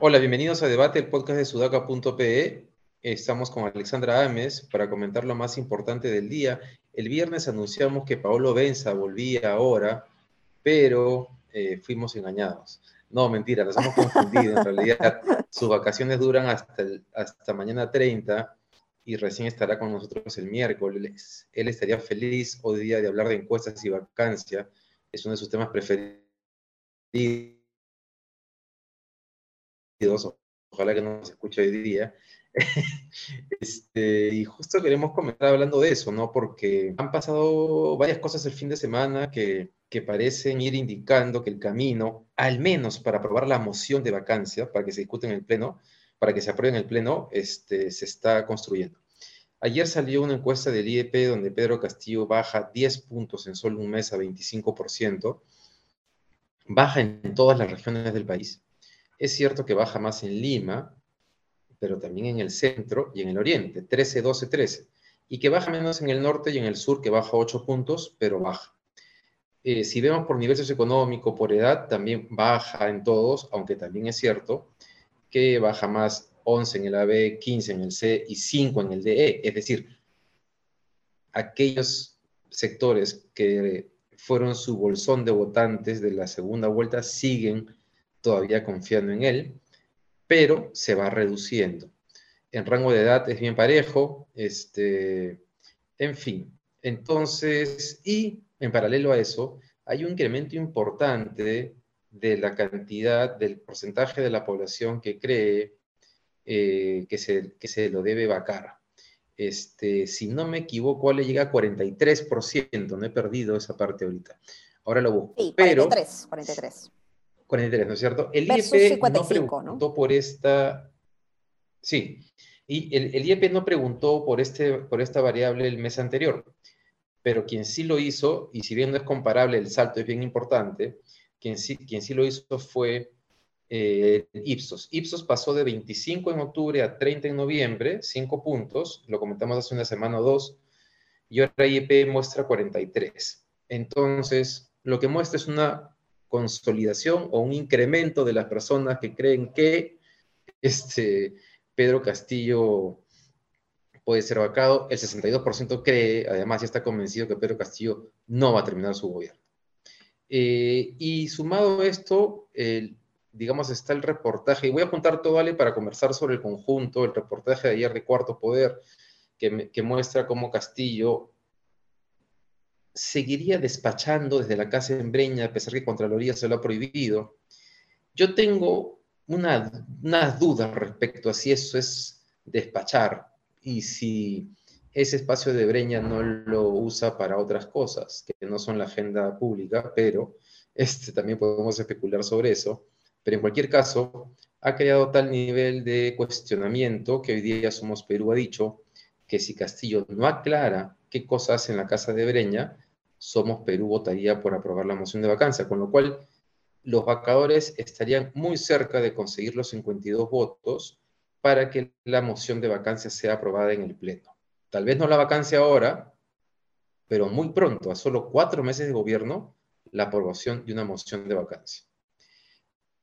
Hola, bienvenidos a Debate, el podcast de sudaca.pe. Estamos con Alexandra Ames para comentar lo más importante del día. El viernes anunciamos que Paolo Benza volvía ahora, pero eh, fuimos engañados. No, mentira, nos hemos confundido. En realidad, sus vacaciones duran hasta, hasta mañana 30 y recién estará con nosotros el miércoles. Él estaría feliz hoy día de hablar de encuestas y vacancia. Es uno de sus temas preferidos ojalá que no se escuche hoy día. Este, y justo queremos comenzar hablando de eso, ¿no? Porque han pasado varias cosas el fin de semana que, que parecen ir indicando que el camino, al menos para aprobar la moción de vacancia, para que se discute en el Pleno, para que se apruebe en el Pleno, este, se está construyendo. Ayer salió una encuesta del IEP donde Pedro Castillo baja 10 puntos en solo un mes a 25%, baja en todas las regiones del país es cierto que baja más en Lima, pero también en el centro y en el oriente, 13, 12, 13. Y que baja menos en el norte y en el sur, que baja 8 puntos, pero baja. Eh, si vemos por nivel socioeconómico, por edad, también baja en todos, aunque también es cierto que baja más 11 en el AB, 15 en el C y 5 en el DE. Es decir, aquellos sectores que fueron su bolsón de votantes de la segunda vuelta siguen todavía confiando en él, pero se va reduciendo. En rango de edad es bien parejo, este, en fin. Entonces, y en paralelo a eso, hay un incremento importante de la cantidad, del porcentaje de la población que cree eh, que, se, que se lo debe vacar. Este, si no me equivoco, le llega a 43%, no he perdido esa parte ahorita. Ahora lo busco. Sí, 43, 43. 43, ¿no es cierto? El IEP no preguntó por esta... Sí, y el, el, IEP no preguntó por, este, por esta variable el mes anterior, pero quien sí lo hizo, y si bien no es comparable, el salto es bien importante, quien sí, quien sí lo hizo fue eh, Ipsos. Ipsos pasó de 25 en octubre a 30 en noviembre, 5 puntos, lo comentamos hace una semana o dos, y ahora IEP muestra 43. Entonces, lo que muestra es una consolidación o un incremento de las personas que creen que este, Pedro Castillo puede ser vacado. El 62% cree, además ya está convencido que Pedro Castillo no va a terminar su gobierno. Eh, y sumado a esto, digamos, está el reportaje, y voy a juntar todo, Ale, para conversar sobre el conjunto, el reportaje de ayer de Cuarto Poder, que, muestra cómo Castillo seguiría despachando desde la casa en Breña, a pesar que Contraloría se lo ha prohibido. Yo tengo unas dudas respecto a si eso es despachar y si ese espacio de Breña no lo usa para otras cosas, que no son la agenda pública, pero este, también podemos especular sobre eso. Pero en cualquier caso, ha creado tal nivel de cuestionamiento que hoy día Somos Perú ha dicho que si Castillo no aclara qué cosas en la casa de Breña, somos Perú votaría por aprobar la moción de vacancia, con lo cual los vacadores estarían muy cerca de conseguir los 52 votos para que la moción de vacancia sea aprobada en el Pleno. Tal vez no la vacancia ahora, pero muy pronto, a solo cuatro meses de gobierno, la aprobación de una moción de vacancia.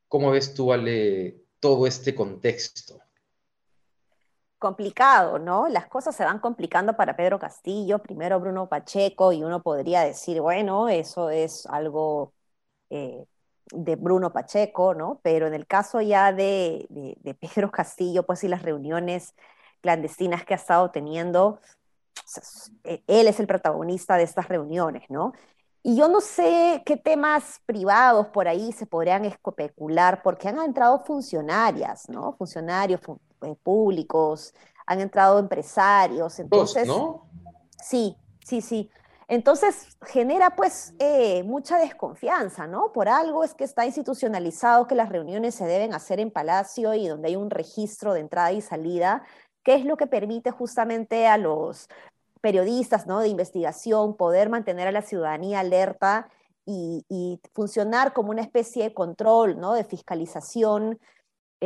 ¿Cómo ves tú, Ale, todo este contexto? complicado, ¿no? Las cosas se van complicando para Pedro Castillo, primero Bruno Pacheco, y uno podría decir, bueno, eso es algo eh, de Bruno Pacheco, ¿no? Pero en el caso ya de, Pedro Castillo, pues y las reuniones clandestinas que ha estado teniendo, e, él es el protagonista de estas reuniones, ¿no? Y yo no sé qué temas privados por ahí se podrían especular, porque han entrado funcionarias, ¿no? Funcionarios, eh, públicos, han entrado empresarios. Entonces, ¿no? Sí, sí, sí. Entonces genera pues eh, mucha desconfianza, ¿no? Por algo es que está institucionalizado que las reuniones se deben hacer en Palacio y donde hay un registro de entrada y salida, que es lo que permite justamente a los periodistas, ¿no? De investigación poder mantener a la ciudadanía alerta y, y funcionar como una especie de control, ¿no? De fiscalización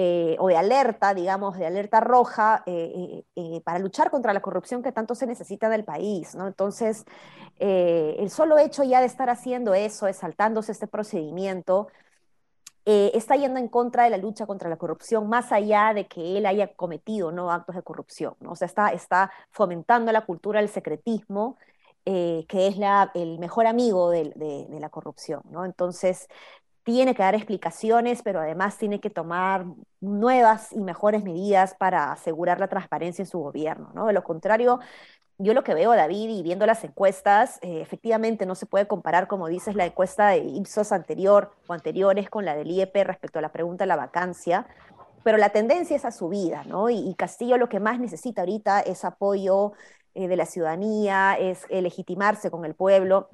eh, o de alerta, digamos, de alerta roja, eh, eh, para luchar contra la corrupción que tanto se necesita en el país, ¿no? Entonces, el solo hecho ya de estar haciendo eso, saltándose este procedimiento, está yendo en contra de la lucha contra la corrupción, más allá de que él haya cometido ¿no? actos de corrupción, ¿no? O sea, está, está fomentando la cultura del secretismo, que es la, el mejor amigo de, de, la corrupción, ¿no? Entonces, tiene que dar explicaciones, pero además tiene que tomar nuevas y mejores medidas para asegurar la transparencia en su gobierno. ¿no? De lo contrario, yo lo que veo, David, y viendo las encuestas, eh, efectivamente no se puede comparar, como dices, la encuesta de Ipsos anterior o anteriores con la del IEP respecto a la pregunta de la vacancia, pero la tendencia es a subida, ¿no? Y, Castillo lo que más necesita ahorita es apoyo eh, de la ciudadanía, es legitimarse con el pueblo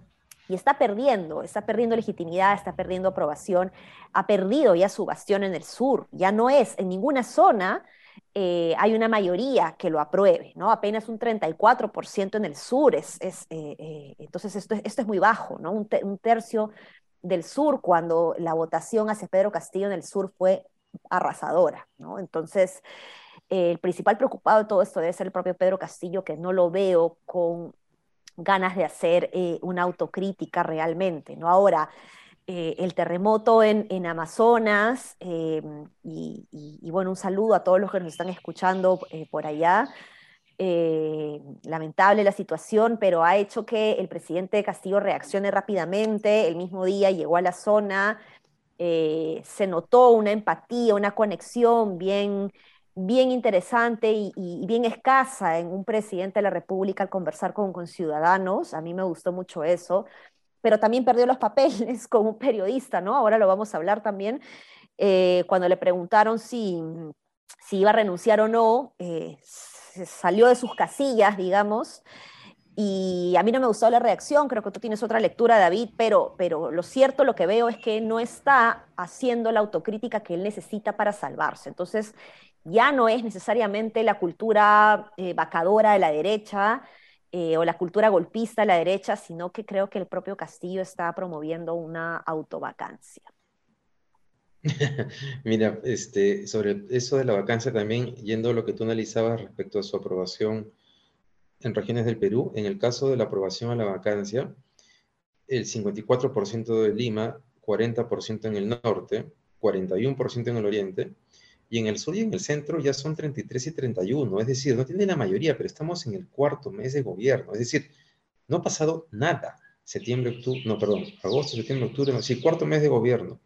y está perdiendo, está perdiendo legitimidad, está perdiendo aprobación, ha perdido ya su bastión en el sur, ya no es en ninguna zona. Eh, hay una mayoría que lo apruebe, ¿no? Apenas un 34% en el sur, es, es eh, eh, entonces esto, esto, es muy bajo, ¿no? Un, un, tercio del sur cuando la votación hacia Pedro Castillo en el sur fue arrasadora, ¿no? Entonces, el principal preocupado de todo esto debe ser el propio Pedro Castillo, que no lo veo con ganas de hacer eh, una autocrítica realmente, ¿no? Ahora, eh, el terremoto en, Amazonas, eh, y, bueno, un saludo a todos los que nos están escuchando por allá. lamentable la situación, pero ha hecho que el presidente Castillo reaccione rápidamente. El mismo día llegó a la zona, se notó una empatía, una conexión bien bien interesante y, bien escasa en un presidente de la República al conversar con, ciudadanos. A mí me gustó mucho eso, pero también perdió los papeles como un periodista, ¿no? Ahora lo vamos a hablar también. Eh, cuando le preguntaron si, si, iba a renunciar o no, eh, salió de sus casillas, digamos, y a mí no me gustó la reacción, creo que tú tienes otra lectura, David, pero, pero lo cierto, lo que veo es que no está haciendo la autocrítica que él necesita para salvarse. Entonces, ya no es necesariamente la cultura eh, vacadora de la derecha eh, o la cultura golpista de la derecha, sino que creo que el propio Castillo está promoviendo una autovacancia. Mira, este, sobre eso de la vacancia también, yendo a lo que tú analizabas respecto a su aprobación en regiones del Perú, en el caso de la aprobación a la vacancia, el 54% de Lima, 40% en el norte, 41% en el oriente, y en el sur y en el centro ya son 33 y 31, es decir, no tiene la mayoría, pero estamos en el cuarto mes de gobierno, es decir, no ha pasado nada. Septiembre, octubre, no, perdón, agosto, septiembre, octubre, no, sí, cuarto mes de gobierno.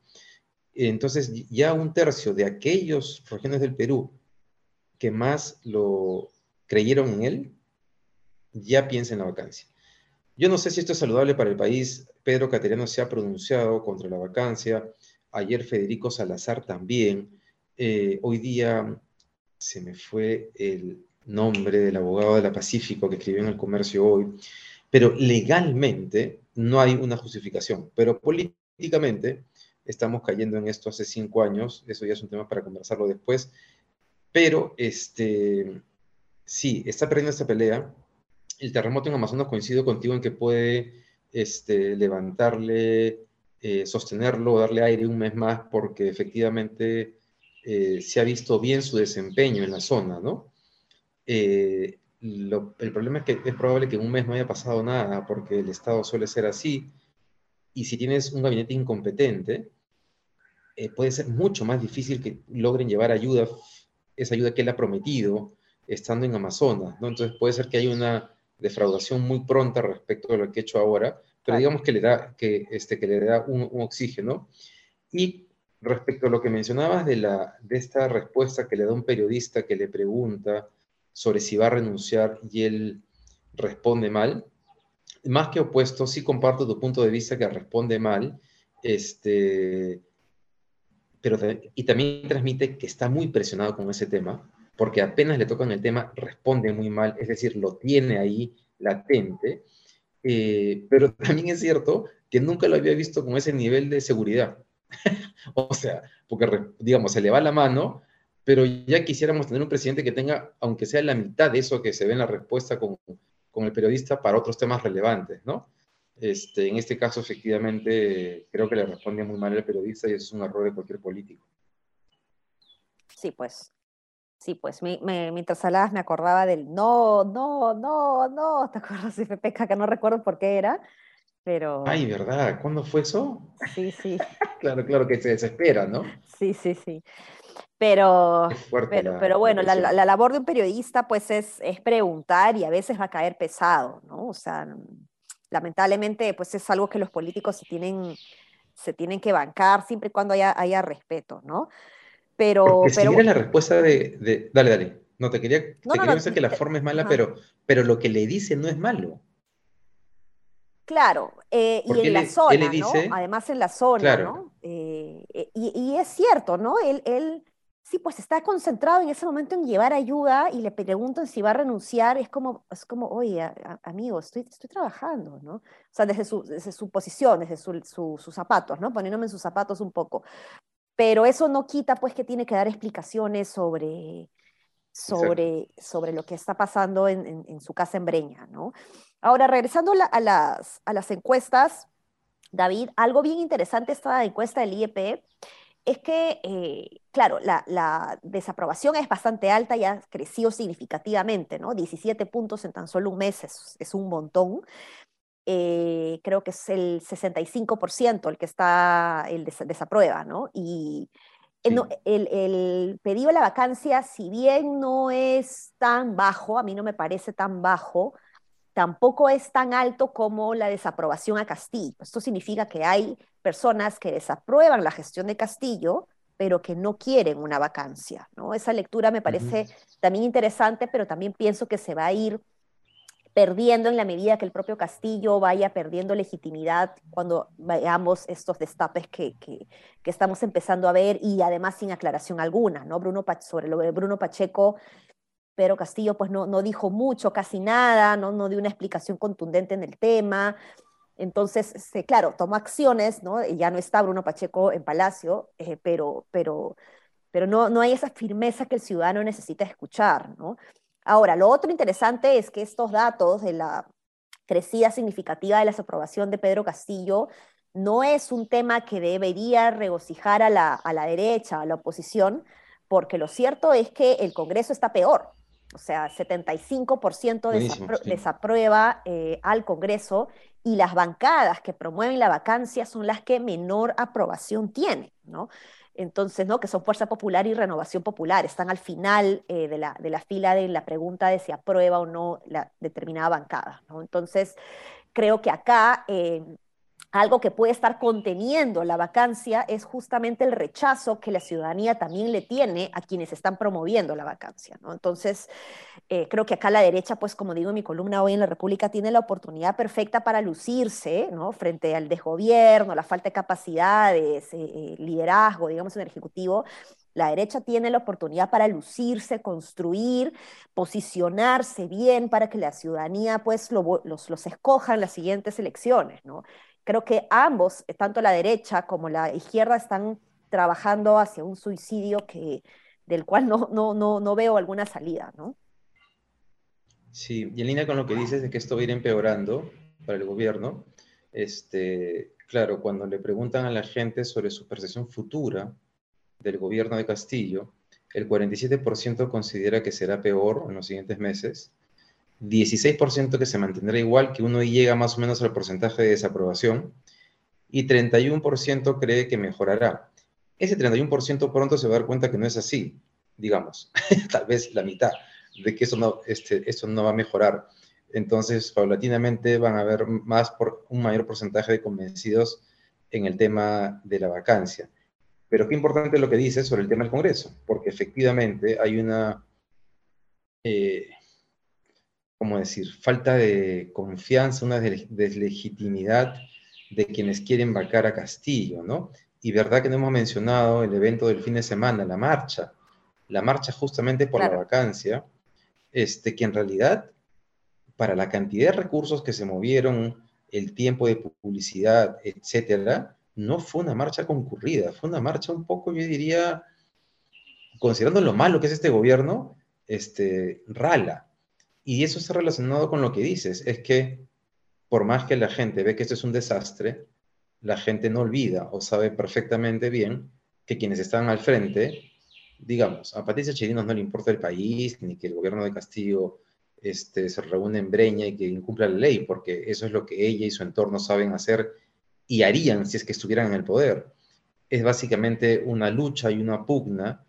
Entonces, ya un tercio de aquellos regiones del Perú que más lo creyeron en él, ya piensa en la vacancia. Yo no sé si esto es saludable para el país. Pedro Cateriano se ha pronunciado contra la vacancia. Ayer Federico Salazar también. Eh, hoy día se me fue el nombre del abogado de la Pacífico que escribió en el comercio hoy, pero legalmente no hay una justificación, pero políticamente estamos cayendo en esto hace cinco años, eso ya es un tema para conversarlo después, pero este, sí, está perdiendo esta pelea. El terremoto en Amazonas coincido contigo en que puede este, levantarle, eh, sostenerlo, darle aire un mes más, porque efectivamente eh, se ha visto bien su desempeño en la zona, ¿no? Eh, el problema es que es probable que en un mes no haya pasado nada, porque el Estado suele ser así, y si tienes un gabinete incompetente, eh, puede ser mucho más difícil que logren llevar ayuda, esa ayuda que él ha prometido, estando en Amazonas, ¿no? Entonces puede ser que haya una defraudación muy pronta respecto a lo que ha hecho ahora, pero digamos que le da, que, este, que le da un, un oxígeno. Y respecto a lo que mencionabas de, la, de esta respuesta que le da un periodista que le pregunta sobre si va a renunciar y él responde mal, más que opuesto, sí comparto tu punto de vista que responde mal, este, pero y también transmite que está muy presionado con ese tema, porque apenas le tocan el tema, responde muy mal, es decir, lo tiene ahí latente, eh, pero también es cierto que nunca lo había visto con ese nivel de seguridad. o sea, porque, digamos, se le va la mano, pero ya quisiéramos tener un presidente que tenga, aunque sea la mitad de eso que se ve en la respuesta con, con el periodista para otros temas relevantes, ¿no? Este, en este caso, efectivamente, creo que le responde muy mal el periodista y eso es un error de cualquier político. Sí, pues. Sí, pues mientras hablabas me acordaba del no, no, no, no, ¿te acuerdas Pepeca? Que no recuerdo por qué era, pero... Ay, ¿verdad? ¿Cuándo fue eso? Sí, sí. claro, claro que se desespera, ¿no? Sí, sí, sí. Pero, pero, bueno, la, labor de un periodista pues es, es preguntar y a veces va a caer pesado, ¿no? O sea, lamentablemente pues es algo que los políticos se tienen, se tienen que bancar siempre y cuando haya, haya respeto, ¿no? Pero, pero si la respuesta de, Dale, dale. No, te quería, te quería decir que la forma es mala, pero, pero lo que le dice no es malo. Claro, eh, y en la zona, ¿no? Además en la zona, ¿no? Eh, eh, y, es cierto, ¿no? Él, él, sí, pues está concentrado en ese momento en llevar ayuda y le preguntan si va a renunciar, es como, es como oye, amigo, estoy, estoy trabajando, ¿no? O sea, desde su, desde su posición, desde sus zapatos, ¿no? Poniéndome en sus zapatos un poco pero eso no quita pues que tiene que dar explicaciones sobre, sobre, sobre lo que está pasando en, su casa en Breña, ¿no? Ahora, regresando a, las, a las encuestas, David, algo bien interesante esta encuesta del IEP es que, eh, claro, la, desaprobación es bastante alta y ha crecido significativamente, ¿no? 17 puntos en tan solo un mes es, es un montón, eh, creo que es el 65% el que está, el desaprueba, ¿no? Y el, el, pedido de la vacancia, si bien no es tan bajo, a mí no me parece tan bajo, tampoco es tan alto como la desaprobación a Castillo. Esto significa que hay personas que desaprueban la gestión de Castillo, pero que no quieren una vacancia, ¿no? Esa lectura me parece también interesante, pero también pienso que se va a ir perdiendo en la medida que el propio Castillo vaya perdiendo legitimidad cuando veamos estos destapes que, que, estamos empezando a ver y además sin aclaración alguna, ¿no? Bruno sobre lo de Bruno Pacheco, pero Castillo pues no, no dijo mucho, casi nada, no, no dio una explicación contundente en el tema. Entonces, claro, tomó acciones, ¿no? Ya no está Bruno Pacheco en Palacio, eh, pero, pero, pero no, no hay esa firmeza que el ciudadano necesita escuchar, ¿no? Ahora, lo otro interesante es que estos datos de la crecida significativa de la desaprobación de Pedro Castillo no es un tema que debería regocijar a la, a la derecha, a la oposición, porque lo cierto es que el Congreso está peor. O sea, 75% desaprueba eh, al Congreso y las bancadas que promueven la vacancia son las que menor aprobación tienen, ¿no? entonces, ¿no? que son Fuerza Popular y Renovación Popular, están al final eh, de, la, de, la, fila de la pregunta de si aprueba o no la determinada bancada. ¿no? Entonces, creo que acá eh, algo que puede estar conteniendo la vacancia es justamente el rechazo que la ciudadanía también le tiene a quienes están promoviendo la vacancia. Entonces, eh, creo que acá la derecha, pues como digo en mi columna hoy en la República, tiene la oportunidad perfecta para lucirse frente al desgobierno, la falta de capacidades, eh, eh, liderazgo, digamos, en el Ejecutivo. La derecha tiene la oportunidad para lucirse, construir, posicionarse bien para que la ciudadanía pues los, los escoja en las siguientes elecciones, ¿no? Creo que ambos, eh, tanto la derecha como la izquierda, están trabajando hacia un suicidio que, del cual no, no, no, no veo alguna salida, ¿no? Sí, y en línea con lo que dices de que esto va a ir empeorando para el gobierno, este, claro, cuando le preguntan a la gente sobre su percepción futura del gobierno de Castillo, el 47% considera que será peor en los siguientes meses 16% que se mantendrá igual, que uno llega más o menos al porcentaje de desaprobación, y 31% cree que mejorará. Ese 31% pronto se va a dar cuenta que no es así, digamos, tal vez la mitad, de que eso no, este, eso no va a mejorar. Entonces, paulatinamente van a haber más por un mayor porcentaje de convencidos en el tema de la vacancia. Pero qué importante lo que dice sobre el tema del Congreso, porque efectivamente hay una... Eh, ¿cómo decir?, falta de confianza, una deslegitimidad de quienes quieren vacar a Castillo, ¿no? Y verdad que no hemos mencionado el evento del fin de semana, la marcha, la marcha justamente por la vacancia, este, que en realidad, para la cantidad de recursos que se movieron, el tiempo de publicidad, etcétera, no fue una marcha concurrida, fue una marcha un poco, yo diría, considerando lo malo que es este gobierno, este, rala, y eso está relacionado con lo que dices, es que por más que la gente ve que esto es un desastre, la gente no olvida o sabe perfectamente bien que quienes están al frente digamos, a Patricia Chirinos no le importa el país, ni que el gobierno de Castillo este, se reúne en Breña y que incumpla la ley, porque eso es lo que ella y su entorno saben hacer y harían si es que estuvieran en el poder. Es básicamente una lucha y una pugna,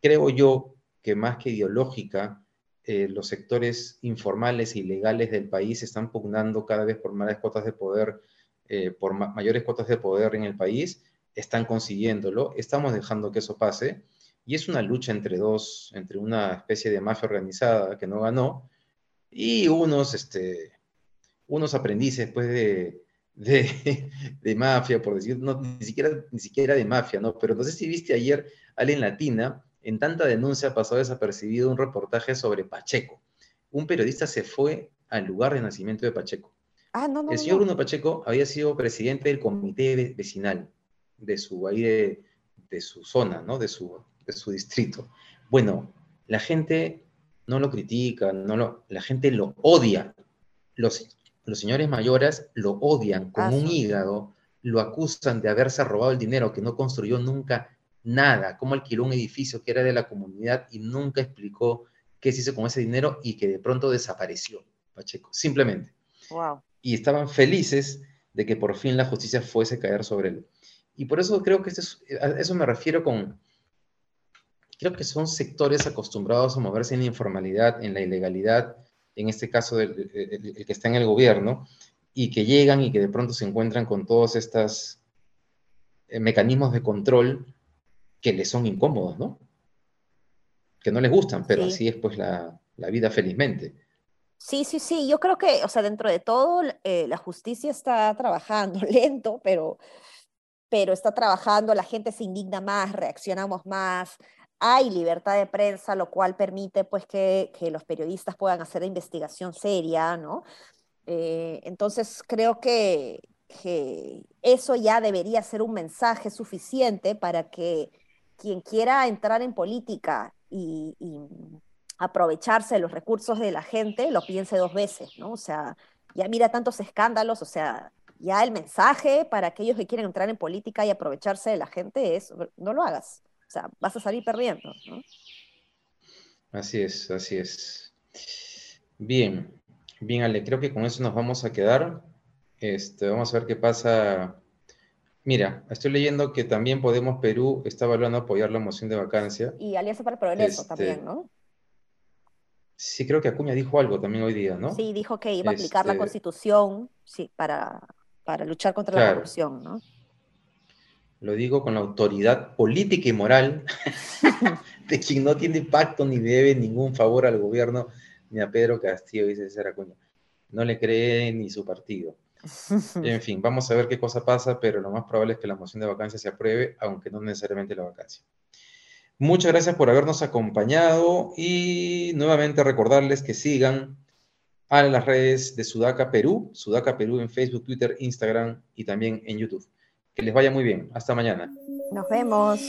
creo yo, que más que ideológica, eh, los sectores informales e ilegales del país están pugnando cada vez por mayores cuotas de poder, eh, por mayores cuotas de poder en el país, están consiguiéndolo, estamos dejando que eso pase, y es una lucha entre dos, entre una especie de mafia organizada que no ganó, y unos, este, unos aprendices pues, de, de, mafia, por decir, no, ni, siquiera, ni siquiera de mafia, ¿no? Pero no sé si viste ayer, en Latina, en tanta denuncia pasó desapercibido un reportaje sobre Pacheco. Un periodista se fue al lugar de nacimiento de Pacheco. Ah, no, no, el señor Bruno Pacheco había sido presidente del comité vecinal de su, ahí de, su zona, ¿no? De su, de su distrito. Bueno, la gente no lo critica, no lo, la gente lo odia. Los, los señores mayores lo odian con un hígado, lo acusan de haberse robado el dinero, que no construyó nunca nada, cómo alquiló un edificio que era de la comunidad y nunca explicó qué se hizo con ese dinero y que de pronto desapareció, Pacheco, simplemente. Y estaban felices de que por fin la justicia fuese a caer sobre él. Y por eso creo que a eso me refiero con, creo que son sectores acostumbrados a moverse en la informalidad, en la ilegalidad, en este caso el, que está en el gobierno, y que llegan y que de pronto se encuentran con todos estos eh, mecanismos de control que les son incómodos, ¿no? Que no les gustan, pero así es pues la, vida felizmente. Sí, sí, sí, yo creo que, o sea, dentro de todo, eh, la justicia está trabajando lento, pero, pero está trabajando, la gente se indigna más, reaccionamos más, hay libertad de prensa, lo cual permite pues que, los periodistas puedan hacer investigación seria, ¿no? Eh, entonces creo que, eso ya debería ser un mensaje suficiente para que quien quiera entrar en política y, aprovecharse de los recursos de la gente lo piense dos veces, ¿no? O sea, ya mira tantos escándalos, o sea, ya el mensaje para aquellos que quieren entrar en política y aprovecharse de la gente es, no lo hagas. O sea, vas a salir perdiendo, ¿no? Así es, así es. Bien, bien, Ale, creo que con eso nos vamos a quedar. Este, vamos a ver qué pasa. Mira, estoy leyendo que también Podemos Perú está evaluando apoyar la moción de vacancia. Y Alianza para el Progreso este, también, ¿no? Sí, creo que Acuña dijo algo también hoy día, ¿no? Sí, dijo que iba a aplicar la este, constitución sí, para, para luchar contra la corrupción, ¿no? lo digo con la autoridad política y moral de quien no tiene pacto ni debe ningún favor al gobierno ni a Pedro Castillo, dice César Acuña. No le cree ni su partido. En fin, vamos a ver qué cosa pasa, pero lo más probable es que la moción de vacancia se apruebe, aunque no necesariamente la vacancia. Muchas gracias por habernos acompañado y nuevamente recordarles que sigan a las redes de Sudaca Perú, Sudaca Perú en Facebook, Twitter, Instagram y también en YouTube. Que les vaya muy bien. Hasta mañana. Nos vemos.